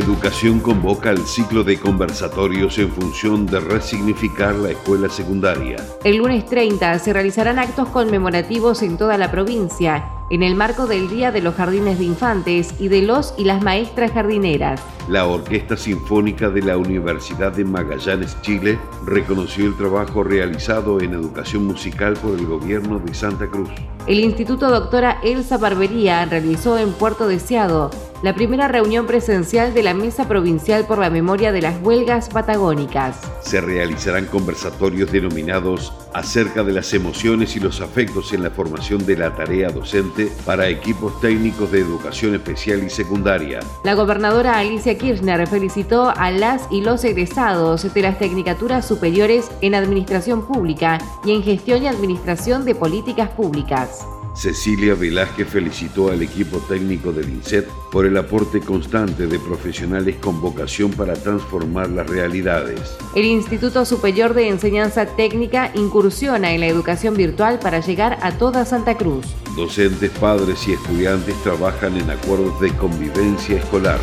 Educación convoca al ciclo de conversatorios en función de resignificar la escuela secundaria. El lunes 30 se realizarán actos conmemorativos en toda la provincia en el marco del Día de los Jardines de Infantes y de los y las maestras jardineras. La Orquesta Sinfónica de la Universidad de Magallanes, Chile, reconoció el trabajo realizado en educación musical por el gobierno de Santa Cruz. El Instituto Doctora Elsa Barbería realizó en Puerto Deseado la primera reunión presencial de la Mesa Provincial por la Memoria de las Huelgas Patagónicas. Se realizarán conversatorios denominados acerca de las emociones y los afectos en la formación de la tarea docente para equipos técnicos de educación especial y secundaria. La gobernadora Alicia Kirchner felicitó a las y los egresados de las Tecnicaturas Superiores en Administración Pública y en Gestión y Administración de Políticas Públicas. Cecilia Velázquez felicitó al equipo técnico del INSET por el aporte constante de profesionales con vocación para transformar las realidades. El Instituto Superior de Enseñanza Técnica incursiona en la educación virtual para llegar a toda Santa Cruz. Docentes, padres y estudiantes trabajan en acuerdos de convivencia escolar.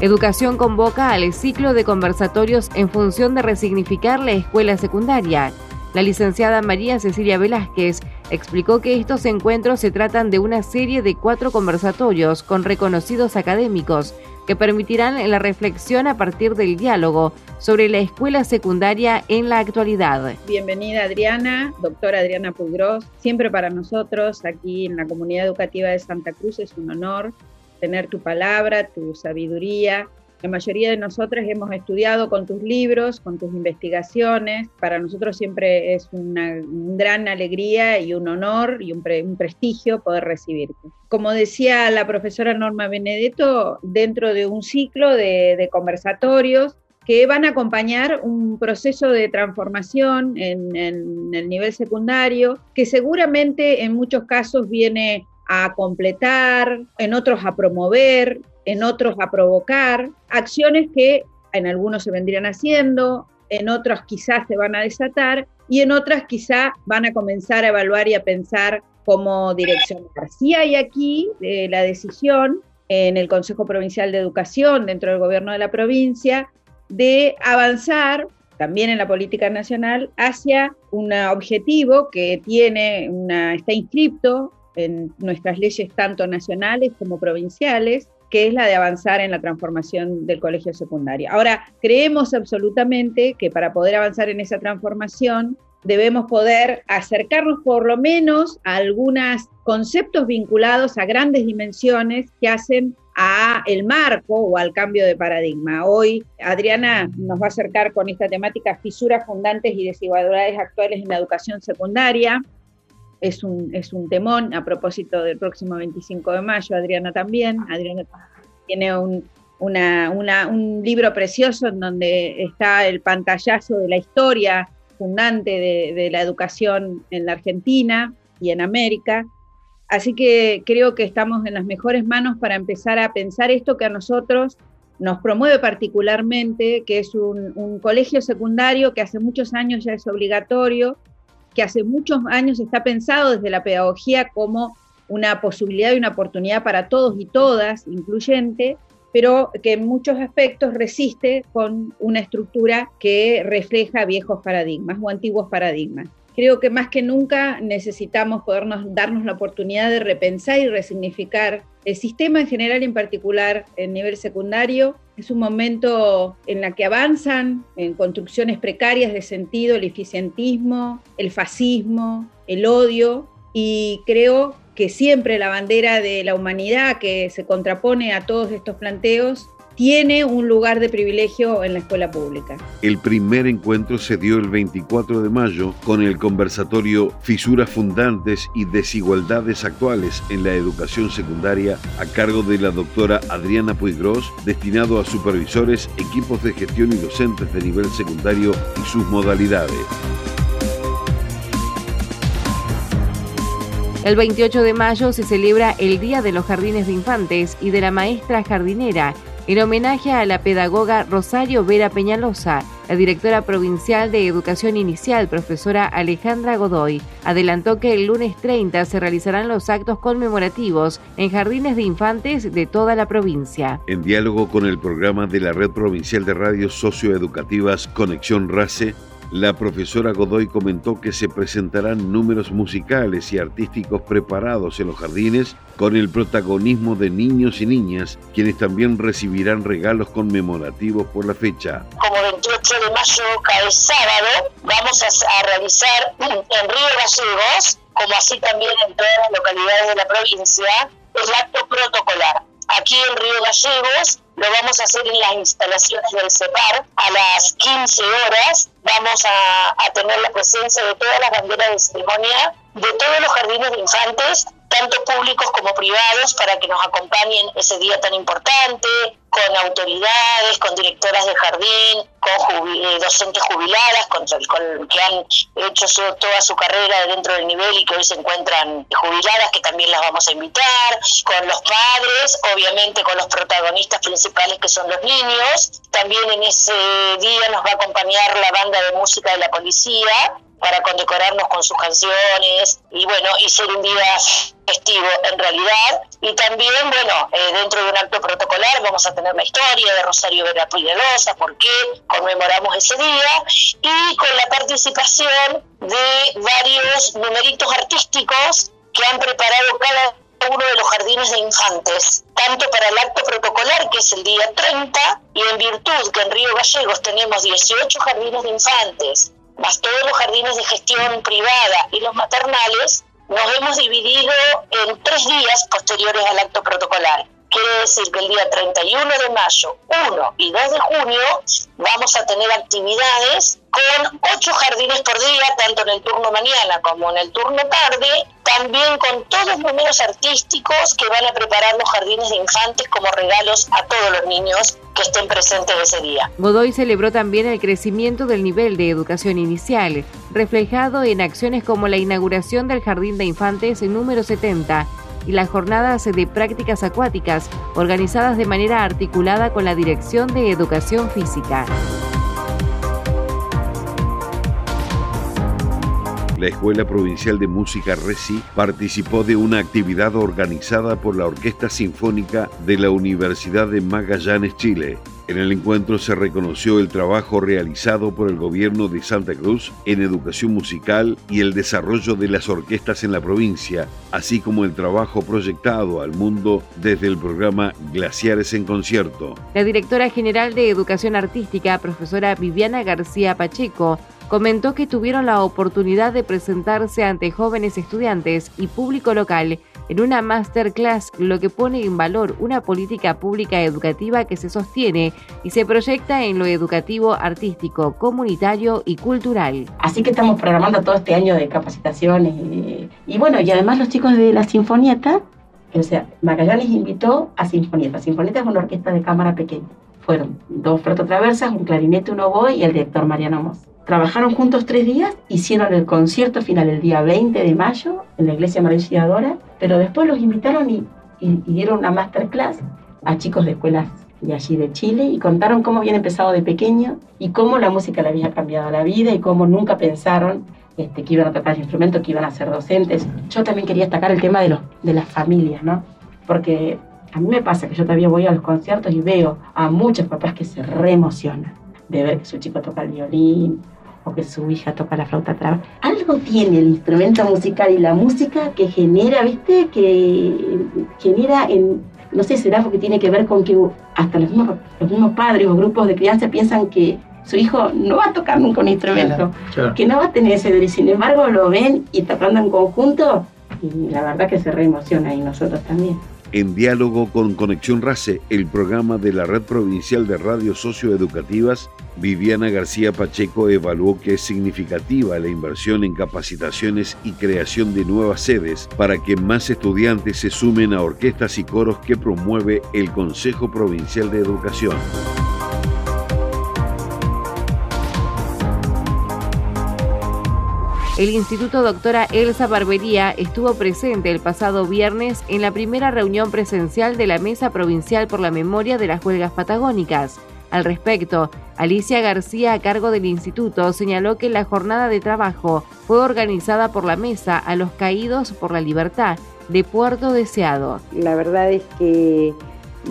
Educación convoca al ciclo de conversatorios en función de resignificar la escuela secundaria. La licenciada María Cecilia Velázquez explicó que estos encuentros se tratan de una serie de cuatro conversatorios con reconocidos académicos que permitirán la reflexión a partir del diálogo sobre la escuela secundaria en la actualidad. Bienvenida Adriana, doctora Adriana Pudros. Siempre para nosotros aquí en la comunidad educativa de Santa Cruz es un honor tener tu palabra, tu sabiduría la mayoría de nosotras hemos estudiado con tus libros, con tus investigaciones. Para nosotros siempre es una, gran alegría y un honor y un, prestigio poder recibirte. Como decía la profesora Norma Benedetto, dentro de un ciclo de, conversatorios que van a acompañar un proceso de transformación en el nivel secundario, que seguramente en muchos casos viene a completar, en otros a promover, en otros a provocar, acciones que en algunos se vendrían haciendo, en otros quizás se van a desatar y en otras quizás van a comenzar a evaluar y a pensar cómo direccionar. Sí hay aquí eh, la decisión en el Consejo Provincial de Educación, dentro del gobierno de la provincia, de avanzar también en la política nacional hacia un objetivo que tiene una, está inscrito en nuestras leyes tanto nacionales como provinciales, que es la de avanzar en la transformación del colegio secundario. Ahora, creemos absolutamente que para poder avanzar en esa transformación debemos poder acercarnos por lo menos a algunos conceptos vinculados a grandes dimensiones que hacen a el marco o al cambio de paradigma. Hoy Adriana nos va a acercar con esta temática fisuras fundantes y desigualdades actuales en la educación secundaria es un, es un temón a propósito del próximo 25 de mayo, Adriana también. Adriana tiene un, un libro precioso en donde está el pantallazo de la historia fundante de, de, la educación en la Argentina y en América. Así que creo que estamos en las mejores manos para empezar a pensar esto que a nosotros nos promueve particularmente, que es un, un colegio secundario que hace muchos años ya es obligatorio, que hace muchos años está pensado desde la pedagogía como una posibilidad y una oportunidad para todos y todas, incluyente, pero que en muchos aspectos resiste con una estructura que refleja viejos paradigmas o antiguos paradigmas creo que más que nunca necesitamos podernos darnos la oportunidad de repensar y resignificar el sistema en general en particular en nivel secundario. Es un momento en la que avanzan en construcciones precarias de sentido el eficientismo, el fascismo, el odio y creo que siempre la bandera de la humanidad que se contrapone a todos estos planteos tiene un lugar de privilegio en la escuela pública. El primer encuentro se dio el 24 de mayo con el conversatorio Fisuras fundantes y desigualdades actuales en la educación secundaria a cargo de la doctora Adriana Puigros, destinado a supervisores, equipos de gestión y docentes de nivel secundario y sus modalidades. El 28 de mayo se celebra el Día de los Jardines de Infantes y de la Maestra Jardinera en homenaje a la pedagoga Rosario Vera Peñalosa, la directora provincial de Educación Inicial, profesora Alejandra Godoy, adelantó que el lunes 30 se realizarán los actos conmemorativos en jardines de infantes de toda la provincia. En diálogo con el programa de la Red Provincial de Radios Socioeducativas Conexión RACE, la profesora Godoy comentó que se presentarán números musicales y artísticos preparados en los jardines con el protagonismo de niños y niñas, quienes también recibirán regalos conmemorativos por la fecha. Como 28 de mayo cae sábado, vamos a, realizar en Río Gallegos, como así también en todas las localidades de la provincia, el acto protocolar. Aquí en Río Gallegos lo vamos a hacer en las instalaciones del CEPAR a las 15 horas. Vamos a, a tener la presencia de todas las banderas de ceremonia de todos los jardines de infantes, tanto públicos como privados, para que nos acompañen ese día tan importante, con autoridades, con directoras de jardín, con eh, docentes jubiladas, con, que han hecho toda su carrera dentro del nivel y que hoy se encuentran jubiladas, que también las vamos a invitar, con los padres, obviamente con los protagonistas principales que son los niños. También en ese día nos va a acompañar la banda de música de la policía para condecorarnos con sus canciones y bueno, y ser un día festivo en realidad. Y también, bueno, eh, dentro de un acto protocolar vamos a tener la historia de Rosario Vera Puigalosa, por qué conmemoramos ese día, y con la participación de varios numeritos artísticos que han preparado cada uno de los jardines de infantes, tanto para el acto protocolar, que es el día 30, y en virtud que en Río Gallegos tenemos 18 jardines de infantes, más todos los jardines de gestión privada y los maternales, nos hemos dividido en tres días posteriores al acto protocolar. Quiere decir que el día 31 de mayo, 1 y 2 de junio vamos a tener actividades con ocho jardines por día, tanto en el turno mañana como en el turno tarde, también con todos los números artísticos que van a preparar los jardines de infantes como regalos a todos los niños que estén presentes ese día. Godoy celebró también el crecimiento del nivel de educación inicial, reflejado en acciones como la inauguración del Jardín de Infantes número 70 y las jornadas de prácticas acuáticas organizadas de manera articulada con la Dirección de Educación Física. La Escuela Provincial de Música RECI participó de una actividad organizada por la Orquesta Sinfónica de la Universidad de Magallanes, Chile, en el encuentro se reconoció el trabajo realizado por el gobierno de Santa Cruz en educación musical y el desarrollo de las orquestas en la provincia, así como el trabajo proyectado al mundo desde el programa Glaciares en Concierto. La directora general de Educación Artística, profesora Viviana García Pacheco, comentó que tuvieron la oportunidad de presentarse ante jóvenes estudiantes y público local en una masterclass, lo que pone en valor una política pública educativa que se sostiene y se proyecta en lo educativo, artístico, comunitario y cultural. Así que estamos programando todo este año de capacitaciones y, bueno, y además los chicos de la Sinfonieta, o sea, Magallanes invitó a Sinfonieta. Sinfonieta es una orquesta de cámara pequeña. Fueron dos traversas, un clarinete, un oboe y el director Mariano Moss. Trabajaron juntos tres días, hicieron el concierto final el día 20 de mayo en la iglesia María pero después los invitaron y, dieron una masterclass a chicos de escuelas de allí de Chile y contaron cómo habían empezado de pequeño y cómo la música le había cambiado la vida y cómo nunca pensaron este, que iban a tocar el instrumento, que iban a ser docentes. Yo también quería destacar el tema de, de las familias, ¿no? Porque a mí me pasa que yo todavía voy a los conciertos y veo a muchos papás que se reemocionan de ver que su chico toca el violín que su hija toca la flauta traba. Algo tiene el instrumento musical y la música que genera, ¿viste? Que genera en, no sé, será porque tiene que ver con que hasta los mismos, los mismos padres o grupos de crianza piensan que su hijo no va a tocar nunca un instrumento, que no va a tener ese derecho. Sin embargo, lo ven y tocando en conjunto y la verdad que se reemociona y nosotros también. En diálogo con Conexión RACE, el programa de la Red Provincial de Radios Socioeducativas, Viviana García Pacheco evaluó que es significativa la inversión en capacitaciones y creación de nuevas sedes para que más estudiantes se sumen a orquestas y coros que promueve el Consejo Provincial de Educación. El Instituto Doctora Elsa Barbería estuvo presente el pasado viernes en la primera reunión presencial de la Mesa Provincial por la Memoria de las Huelgas Patagónicas. Al respecto, Alicia García, a cargo del instituto, señaló que la jornada de trabajo fue organizada por la Mesa a los Caídos por la Libertad de Puerto Deseado. La verdad es que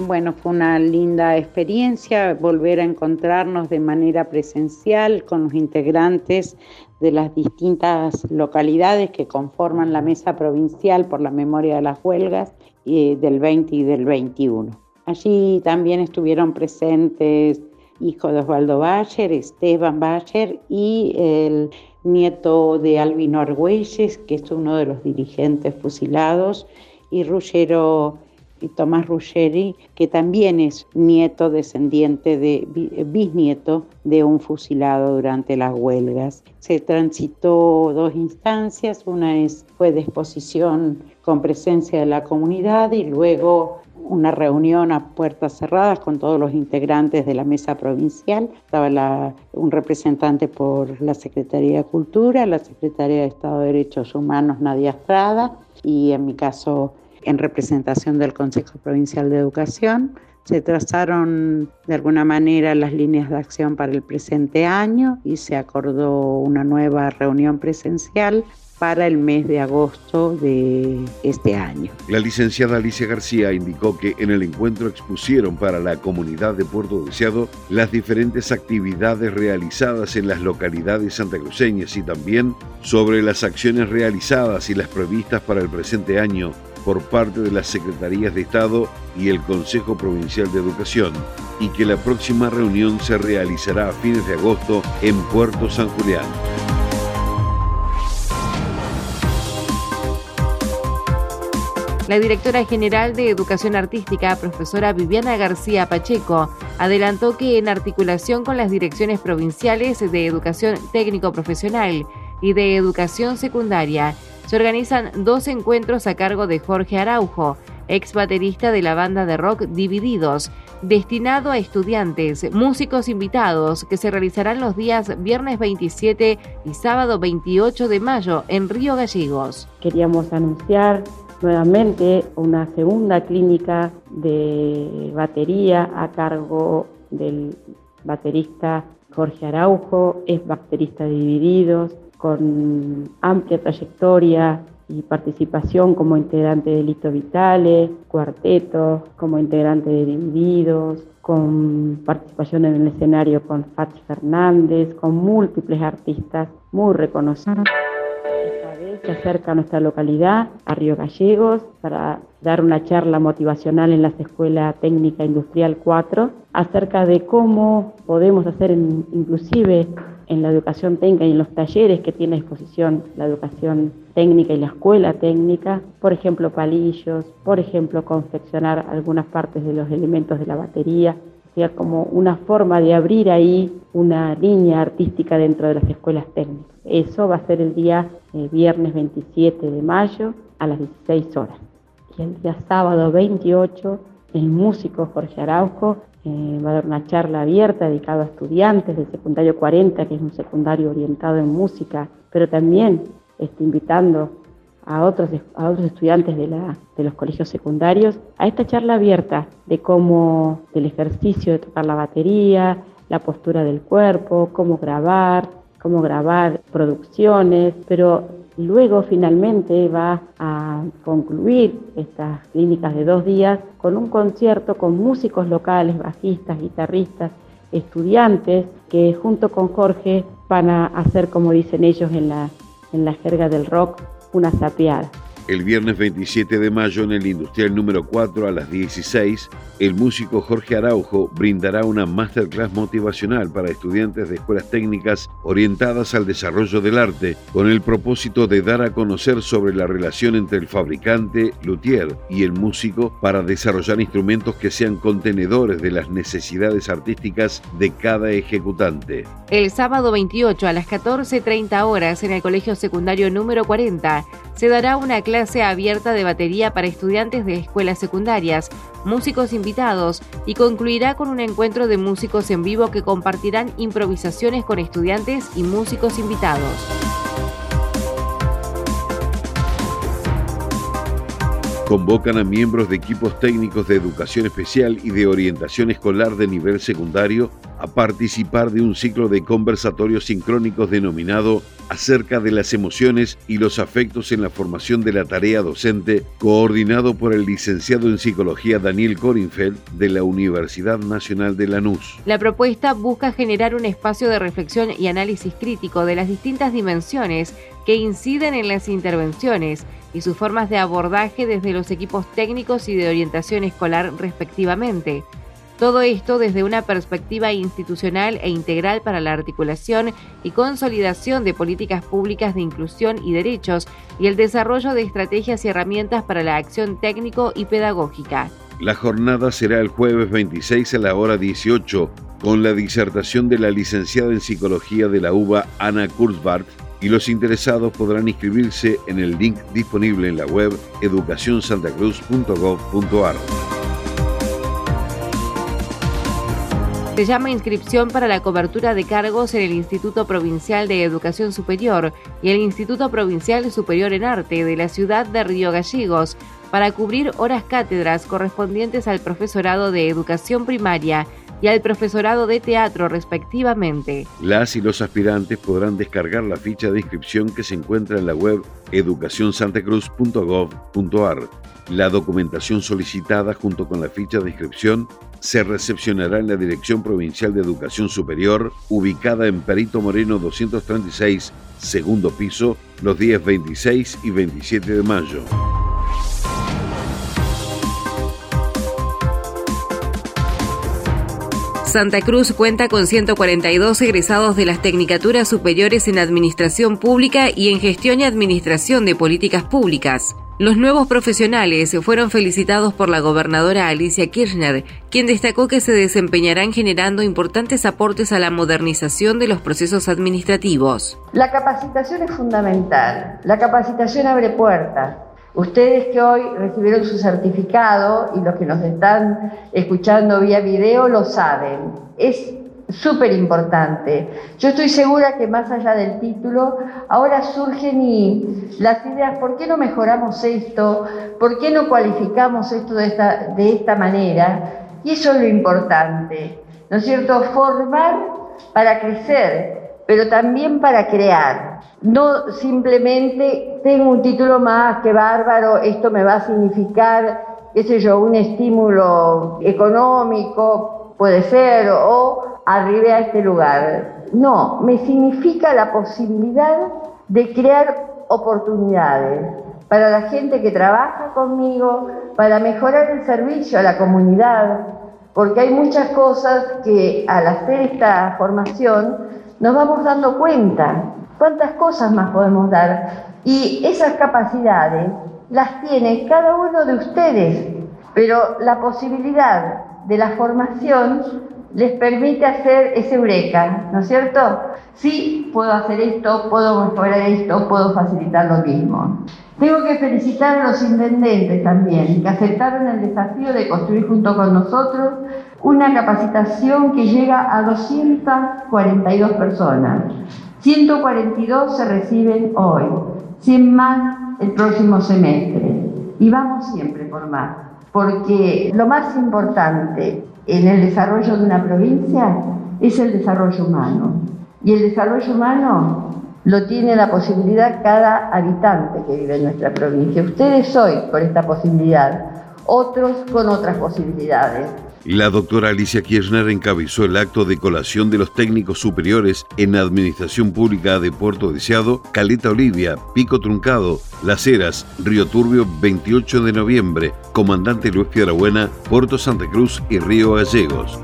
bueno, fue una linda experiencia volver a encontrarnos de manera presencial con los integrantes de las distintas localidades que conforman la Mesa Provincial por la Memoria de las Huelgas del 20 y del 21. Allí también estuvieron presentes hijo de Osvaldo Bacher, Esteban Bacher y el nieto de Albino Argüelles, que es uno de los dirigentes fusilados, y Ruggero y Tomás Ruggeri, que también es nieto descendiente de bisnieto de un fusilado durante las huelgas. Se transitó dos instancias, una es, fue de exposición con presencia de la comunidad y luego una reunión a puertas cerradas con todos los integrantes de la mesa provincial. Estaba un representante por la Secretaría de Cultura, la Secretaría de Estado de Derechos Humanos, Nadia Estrada, y en mi caso en representación del Consejo Provincial de Educación. Se trazaron de alguna manera las líneas de acción para el presente año y se acordó una nueva reunión presencial para el mes de agosto de este año. La licenciada Alicia García indicó que en el encuentro expusieron para la comunidad de Puerto Deseado las diferentes actividades realizadas en las localidades santacruceñas y también sobre las acciones realizadas y las previstas para el presente año por parte de las Secretarías de Estado y el Consejo Provincial de Educación y que la próxima reunión se realizará a fines de agosto en Puerto San Julián. La directora general de Educación Artística, profesora Viviana García Pacheco, adelantó que en articulación con las direcciones provinciales de Educación Técnico Profesional y de Educación Secundaria, se organizan dos encuentros a cargo de Jorge Araujo, ex baterista de la banda de rock Divididos, destinado a estudiantes, músicos invitados, que se realizarán los días viernes 27 y sábado 28 de mayo en Río Gallegos. Queríamos anunciar nuevamente una segunda clínica de batería a cargo del baterista Jorge Araujo, es baterista de Divididos, con amplia trayectoria y participación como integrante de Lito Vitale, cuarteto, como integrante de Divididos, con participación en el escenario con Fats Fernández, con múltiples artistas muy reconocidos. Se acerca a nuestra localidad, a Río Gallegos, para dar una charla motivacional en la Escuela Técnica Industrial 4 acerca de cómo podemos hacer inclusive en la educación técnica y en los talleres que tiene a disposición la educación técnica y la escuela técnica, por ejemplo, palillos, por ejemplo, confeccionar algunas partes de los elementos de la batería, como una forma de abrir ahí una línea artística dentro de las escuelas técnicas. Eso va a ser el día eh, viernes 27 de mayo a las 16 horas. Y el día sábado 28, el músico Jorge Araujo eh, va a dar una charla abierta dedicada a estudiantes del secundario 40, que es un secundario orientado en música, pero también está invitando a otros, a otros estudiantes de, los colegios secundarios a esta charla abierta de cómo, del ejercicio de tocar la batería, la postura del cuerpo, cómo grabar, cómo grabar producciones, pero Luego finalmente va a concluir estas clínicas de dos días con un concierto con músicos locales, bajistas, guitarristas, estudiantes que junto con Jorge van a hacer, como dicen ellos en la, en la jerga del rock, una sapeada. El viernes 27 de mayo en el Industrial número 4 a las 16, el músico Jorge Araujo brindará una masterclass motivacional para estudiantes de escuelas técnicas orientadas al desarrollo del arte, con el propósito de dar a conocer sobre la relación entre el fabricante, luthier y el músico para desarrollar instrumentos que sean contenedores de las necesidades artísticas de cada ejecutante. El sábado 28 a las 14.30 horas en el Colegio Secundario número 40 se dará una clase abierta de batería para estudiantes de escuelas secundarias, músicos invitados y concluirá con un encuentro de músicos en vivo que compartirán improvisaciones con estudiantes y músicos invitados. Convocan a miembros de equipos técnicos de educación especial y de orientación escolar de nivel secundario a participar de un ciclo de conversatorios sincrónicos denominado acerca de las emociones y los afectos en la formación de la tarea docente, coordinado por el licenciado en psicología Daniel Corinfeld de la Universidad Nacional de Lanús. La propuesta busca generar un espacio de reflexión y análisis crítico de las distintas dimensiones que inciden en las intervenciones y sus formas de abordaje desde los equipos técnicos y de orientación escolar respectivamente. Todo esto desde una perspectiva institucional e integral para la articulación y consolidación de políticas públicas de inclusión y derechos y el desarrollo de estrategias y herramientas para la acción técnico y pedagógica. La jornada será el jueves 26 a la hora 18 con la disertación de la licenciada en psicología de la UBA Ana Kurzbart y los interesados podrán inscribirse en el link disponible en la web educacionsantacruz.gov.ar. Se llama inscripción para la cobertura de cargos en el Instituto Provincial de Educación Superior y el Instituto Provincial Superior en Arte de la ciudad de Río Gallegos para cubrir horas cátedras correspondientes al profesorado de educación primaria y al profesorado de teatro respectivamente. Las y los aspirantes podrán descargar la ficha de inscripción que se encuentra en la web educacionsantacruz.gov.ar. La documentación solicitada junto con la ficha de inscripción se recepcionará en la Dirección Provincial de Educación Superior, ubicada en Perito Moreno 236, segundo piso, los días 26 y 27 de mayo. Santa Cruz cuenta con 142 egresados de las Tecnicaturas Superiores en Administración Pública y en Gestión y Administración de Políticas Públicas. Los nuevos profesionales fueron felicitados por la gobernadora Alicia Kirchner, quien destacó que se desempeñarán generando importantes aportes a la modernización de los procesos administrativos. La capacitación es fundamental. La capacitación abre puertas. Ustedes que hoy recibieron su certificado y los que nos están escuchando vía video lo saben. Es súper importante. Yo estoy segura que más allá del título, ahora surgen las ideas, ¿por qué no mejoramos esto? ¿Por qué no cualificamos esto de esta manera? Y eso es lo importante, ¿no es cierto? Formar para crecer, pero también para crear. No simplemente tengo un título más, que bárbaro, esto me va a significar, qué sé yo, un estímulo económico, puede ser, o arribé a este lugar. No, me significa la posibilidad de crear oportunidades para la gente que trabaja conmigo, para mejorar el servicio a la comunidad, porque hay muchas cosas que al hacer esta formación nos vamos dando cuenta ¿Cuántas cosas más podemos dar? Y esas capacidades las tiene cada uno de ustedes, pero la posibilidad de la formación les permite hacer ese eureka, ¿no es cierto? Sí, puedo hacer esto, puedo mejorar esto, puedo facilitar lo mismo. Tengo que felicitar a los intendentes también, que aceptaron el desafío de construir junto con nosotros una capacitación que llega a 242 personas. 142 se reciben hoy, 100 más el próximo semestre. Y vamos siempre por más, porque lo más importante en el desarrollo de una provincia es el desarrollo humano. Y el desarrollo humano lo tiene la posibilidad cada habitante que vive en nuestra provincia. Ustedes hoy con esta posibilidad, otros con otras posibilidades. La doctora Alicia Kirchner encabezó el acto de colación de los técnicos superiores en Administración Pública de Puerto Deseado, Caleta Olivia, Pico Truncado, Las Heras, Río Turbio, 28 de noviembre, Comandante Luis Piedrabuena, Puerto Santa Cruz y Río Gallegos.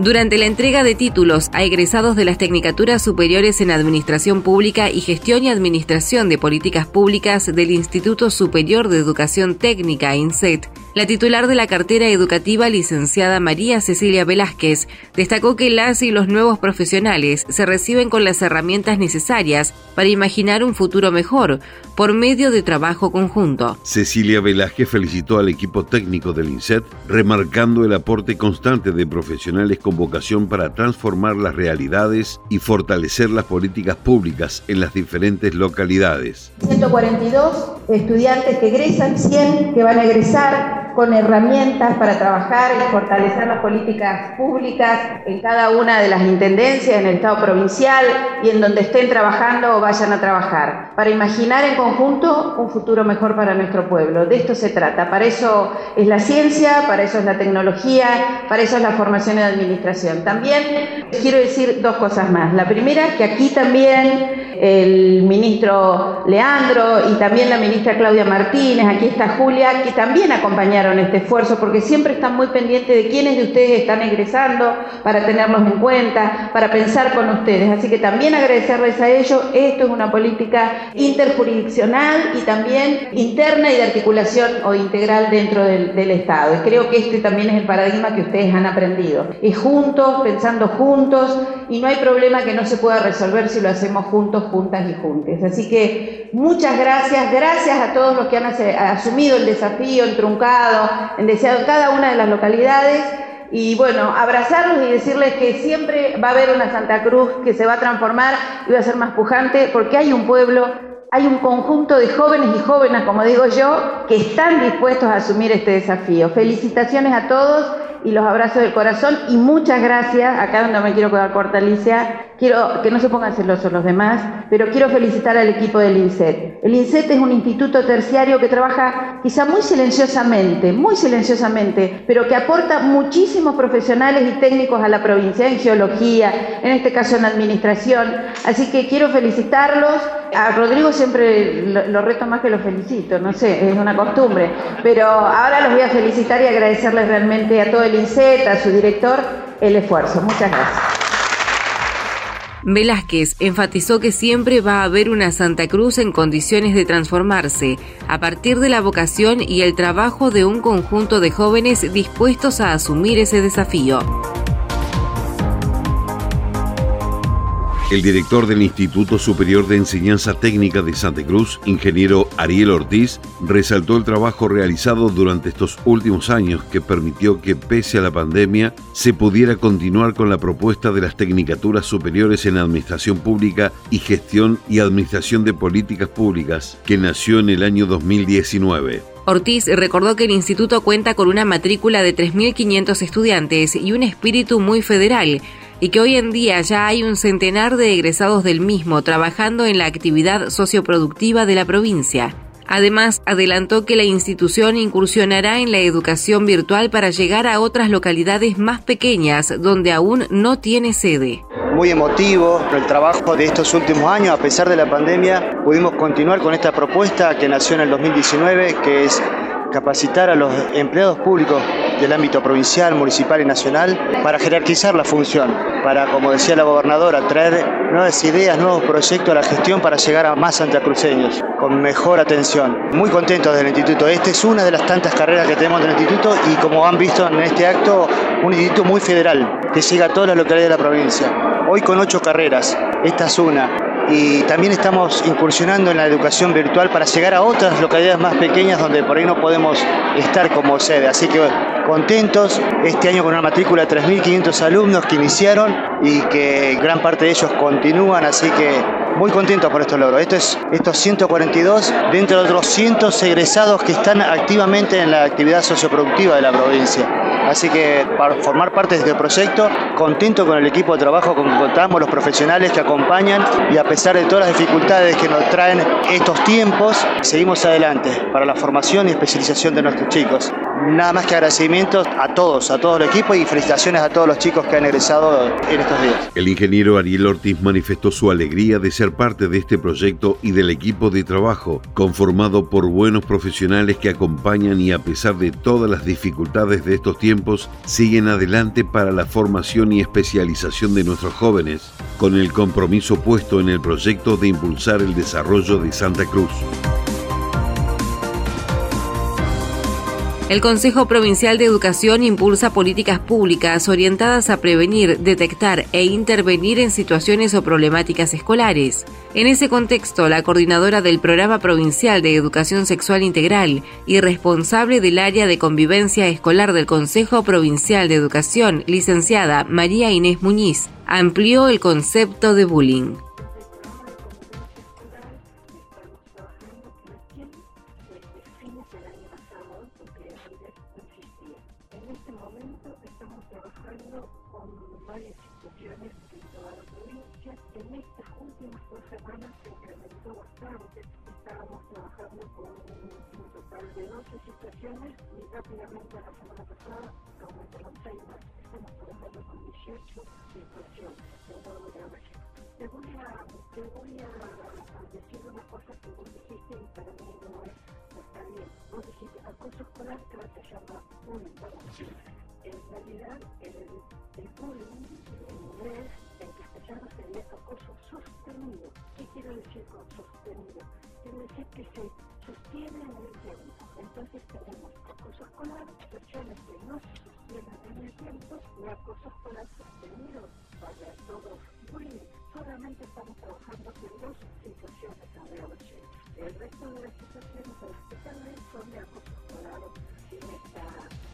Durante la entrega de títulos a egresados de las Tecnicaturas Superiores en Administración Pública y Gestión y Administración de Políticas Públicas del Instituto Superior de Educación Técnica, INSET, la titular de la cartera educativa, licenciada María Cecilia Velázquez, destacó que las y los nuevos profesionales se reciben con las herramientas necesarias para imaginar un futuro mejor por medio de trabajo conjunto. Cecilia Velázquez felicitó al equipo técnico del INSET, remarcando el aporte constante de profesionales con vocación para transformar las realidades y fortalecer las políticas públicas en las diferentes localidades. 142 estudiantes que egresan, 100 que van a egresar con herramientas para trabajar y fortalecer las políticas públicas en cada una de las intendencias, en el Estado provincial y en donde estén trabajando o vayan a trabajar, para imaginar en conjunto un futuro mejor para nuestro pueblo. De esto se trata. Para eso es la ciencia, para eso es la tecnología, para eso es la formación en administración. También quiero decir dos cosas más. La primera, que aquí también el ministro Leandro y también la ministra Claudia Martínez, aquí está Julia, que también acompañaron este esfuerzo porque siempre están muy pendientes de quiénes de ustedes están egresando para tenerlos en cuenta, para pensar con ustedes. Así que también agradecerles a ellos. Esto es una política interjurisdiccional y también interna y de articulación o integral dentro del, Estado. Y creo que este también es el paradigma que ustedes han aprendido. Es juntos, pensando juntos y no hay problema que no se pueda resolver si lo hacemos juntos juntas y juntes. Así que muchas gracias, gracias a todos los que han asumido el desafío, en deseado cada una de las localidades. Y bueno, abrazarlos y decirles que siempre va a haber una Santa Cruz que se va a transformar y va a ser más pujante, porque hay un pueblo, hay un conjunto de jóvenes y jóvenes, como digo yo, que están dispuestos a asumir este desafío. Felicitaciones a todos y los abrazos del corazón. Y muchas gracias, acá donde me quiero quedar corta Alicia, quiero que no se pongan celosos los demás, pero quiero felicitar al equipo del INSET. El INSET es un instituto terciario que trabaja quizá muy silenciosamente, muy silenciosamente, pero que aporta muchísimos profesionales y técnicos a la provincia en geología, en este caso en administración, así que quiero felicitarlos. A Rodrigo siempre lo, lo reto más que lo felicito, no sé, es una costumbre, pero ahora los voy a felicitar y agradecerles realmente a todo el el INSET, a su director, el esfuerzo. Muchas gracias. Velázquez enfatizó que siempre va a haber una Santa Cruz en condiciones de transformarse a partir de la vocación y el trabajo de un conjunto de jóvenes dispuestos a asumir ese desafío. El director del Instituto Superior de Enseñanza Técnica de Santa Cruz, ingeniero Ariel Ortiz, resaltó el trabajo realizado durante estos últimos años que permitió que, pese a la pandemia, se pudiera continuar con la propuesta de las Tecnicaturas Superiores en Administración Pública y Gestión y Administración de Políticas Públicas, que nació en el año 2019. Ortiz recordó que el instituto cuenta con una matrícula de 3.500 estudiantes y un espíritu muy federal, y que hoy en día ya hay un centenar de egresados del mismo trabajando en la actividad socioproductiva de la provincia. Además, adelantó que la institución incursionará en la educación virtual para llegar a otras localidades más pequeñas donde aún no tiene sede. Muy emotivo el trabajo de estos últimos años, a pesar de la pandemia, pudimos continuar con esta propuesta que nació en el 2019, que es capacitar a los empleados públicos del ámbito provincial, municipal y nacional para jerarquizar la función, para, como decía la gobernadora, traer nuevas ideas, nuevos proyectos a la gestión para llegar a más santacruceños, con mejor atención. Muy contentos del instituto. Esta es una de las tantas carreras que tenemos del instituto y como han visto en este acto, un instituto muy federal, que llega a todas las localidades de la provincia. Hoy con ocho carreras, esta es una y también estamos incursionando en la educación virtual para llegar a otras localidades más pequeñas donde por ahí no podemos estar como sede. Así que contentos este año con una matrícula de 3.500 alumnos que iniciaron y que gran parte de ellos continúan, así que muy contentos por estos logros. Esto es, estos 142 dentro de otros cientos egresados que están activamente en la actividad socioproductiva de la provincia. Así que para formar parte de este proyecto, contento con el equipo de trabajo con que contamos, los profesionales que acompañan y a pesar de todas las dificultades que nos traen estos tiempos, seguimos adelante para la formación y especialización de nuestros chicos. Nada más que agradecimientos a todos, a todo el equipo y felicitaciones a todos los chicos que han egresado en estos días. El ingeniero Ariel Ortiz manifestó su alegría de ser parte de este proyecto y del equipo de trabajo, conformado por buenos profesionales que acompañan y a pesar de todas las dificultades de estos tiempos, siguen adelante para la formación y especialización de nuestros jóvenes, con el compromiso puesto en el proyecto de impulsar el desarrollo de Santa Cruz. El Consejo Provincial de Educación impulsa políticas públicas orientadas a prevenir, detectar e intervenir en situaciones o problemáticas escolares. En ese contexto, la coordinadora del Programa Provincial de Educación Sexual Integral y responsable del área de convivencia escolar del Consejo Provincial de Educación, licenciada María Inés Muñiz, amplió el concepto de bullying. el, el bullying no es, en castellano sería acoso sostenido. ¿Qué quiero decir con sostenido? Quiero decir que se sostiene en el tiempo. Entonces tenemos acoso escolar, personas que no se sostienen en el tiempo, y acoso escolar sostenido para todos bullying. Solamente estamos trabajando con dos situaciones a la noche. El resto de las situaciones, especialmente, son de acoso escolar sin esta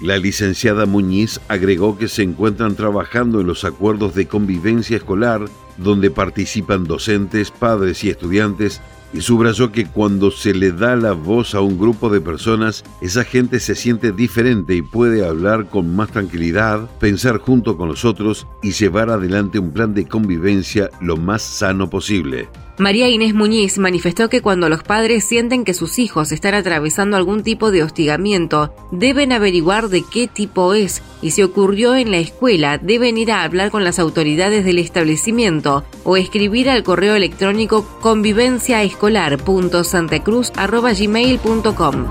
la licenciada Muñiz agregó que se encuentran trabajando en los acuerdos de convivencia escolar donde participan docentes, padres y estudiantes y subrayó que cuando se le da la voz a un grupo de personas, esa gente se siente diferente y puede hablar con más tranquilidad, pensar junto con los otros y llevar adelante un plan de convivencia lo más sano posible. María Inés Muñiz manifestó que cuando los padres sienten que sus hijos están atravesando algún tipo de hostigamiento, deben averiguar de qué tipo es y si ocurrió en la escuela, deben ir a hablar con las autoridades del establecimiento o escribir al correo electrónico convivenciaescolar.santacruz.gmail.com.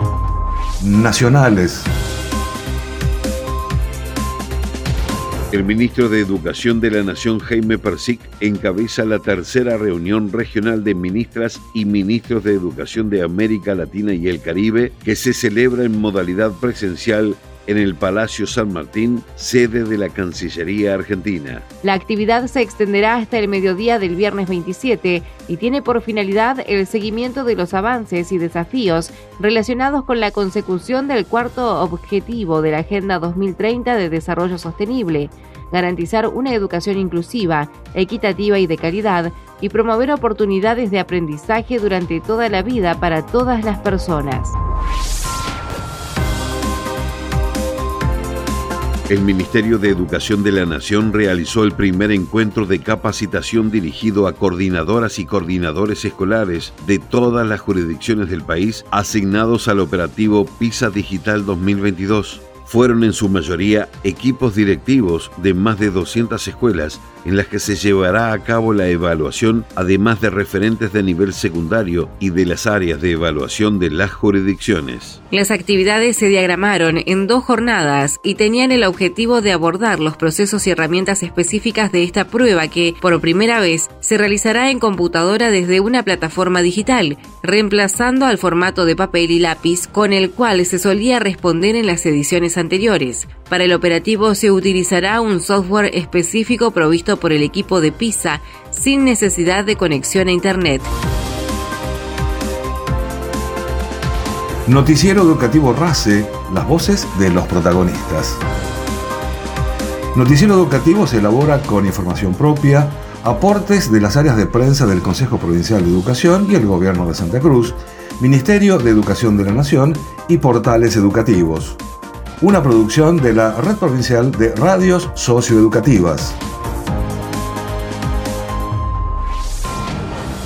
Nacionales. El ministro de Educación de la Nación, Jaime Persic, encabeza la tercera reunión regional de ministras y ministros de Educación de América Latina y el Caribe, que se celebra en modalidad presencial en el Palacio San Martín, sede de la Cancillería Argentina. La actividad se extenderá hasta el mediodía del viernes 27 y tiene por finalidad el seguimiento de los avances y desafíos relacionados con la consecución del cuarto objetivo de la Agenda 2030 de Desarrollo Sostenible, garantizar una educación inclusiva, equitativa y de calidad, y promover oportunidades de aprendizaje durante toda la vida para todas las personas. El Ministerio de Educación de la Nación realizó el primer encuentro de capacitación dirigido a coordinadoras y coordinadores escolares de todas las jurisdicciones del país asignados al operativo PISA Digital 2022 fueron en su mayoría equipos directivos de más de 200 escuelas en las que se llevará a cabo la evaluación, además de referentes de nivel secundario y de las áreas de evaluación de las jurisdicciones. Las actividades se diagramaron en dos jornadas y tenían el objetivo de abordar los procesos y herramientas específicas de esta prueba que, por primera vez, se realizará en computadora desde una plataforma digital, reemplazando al formato de papel y lápiz con el cual se solía responder en las ediciones anteriores. Para el operativo se utilizará un software específico provisto por el equipo de PISA sin necesidad de conexión a Internet. Noticiero Educativo RACE, las voces de los protagonistas. Noticiero Educativo se elabora con información propia, aportes de las áreas de prensa del Consejo Provincial de Educación y el Gobierno de Santa Cruz, Ministerio de Educación de la Nación y portales educativos. Una producción de la Red Provincial de Radios Socioeducativas.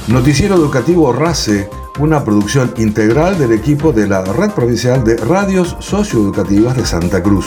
Noticiero Educativo RACE, una producción integral del equipo de la Red Provincial de Radios Socioeducativas de Santa Cruz.